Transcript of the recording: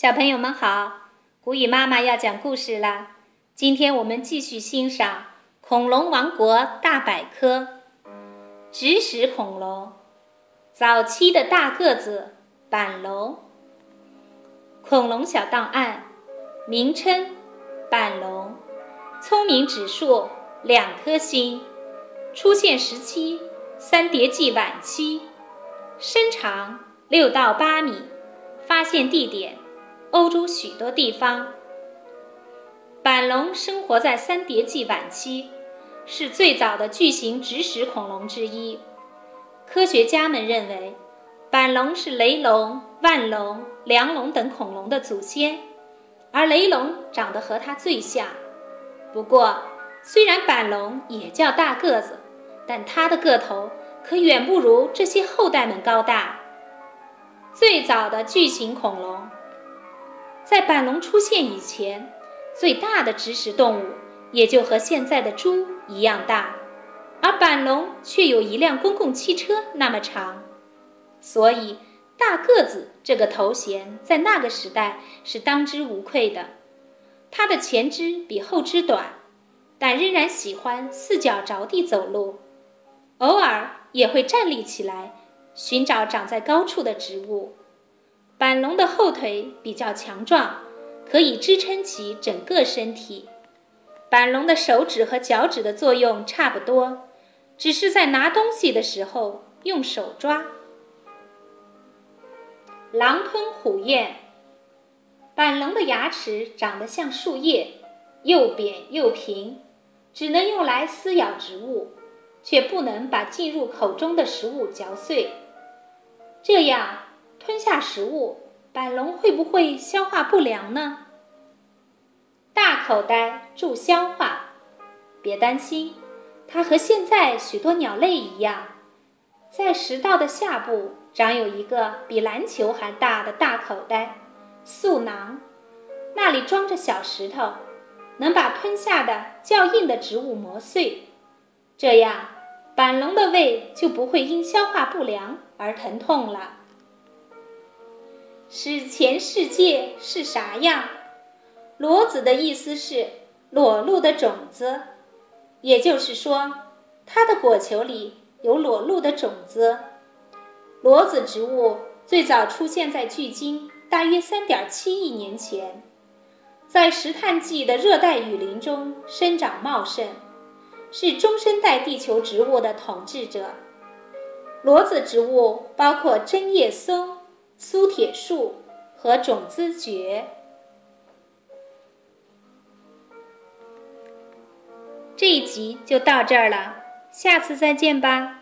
小朋友们好，古语妈妈要讲故事啦。今天我们继续欣赏《恐龙王国大百科》。指使恐龙，早期的大个子板龙。恐龙小档案，名称：板龙，聪明指数两颗星，出现时期三叠纪晚期，身长六到八米，发现地点。欧洲许多地方，板龙生活在三叠纪晚期，是最早的巨型植食恐龙之一。科学家们认为，板龙是雷龙、腕龙、梁龙等恐龙的祖先，而雷龙长得和它最像。不过，虽然板龙也叫大个子，但它的个头可远不如这些后代们高大。最早的巨型恐龙。在板龙出现以前，最大的植食动物也就和现在的猪一样大，而板龙却有一辆公共汽车那么长，所以“大个子”这个头衔在那个时代是当之无愧的。它的前肢比后肢短，但仍然喜欢四脚着地走路，偶尔也会站立起来寻找长在高处的植物。板龙的后腿比较强壮，可以支撑起整个身体。板龙的手指和脚趾的作用差不多，只是在拿东西的时候用手抓。狼吞虎咽。板龙的牙齿长得像树叶，又扁又平，只能用来撕咬植物，却不能把进入口中的食物嚼碎。这样。吞下食物，板龙会不会消化不良呢？大口袋助消化，别担心，它和现在许多鸟类一样，在食道的下部长有一个比篮球还大的大口袋——嗉囊，那里装着小石头，能把吞下的较硬的植物磨碎，这样板龙的胃就不会因消化不良而疼痛了。史前世界是啥样？裸子的意思是裸露的种子，也就是说，它的果球里有裸露的种子。裸子植物最早出现在距今大约三点七亿年前，在石炭纪的热带雨林中生长茂盛，是中生代地球植物的统治者。裸子植物包括针叶松。苏铁树和种子蕨。这一集就到这儿了，下次再见吧。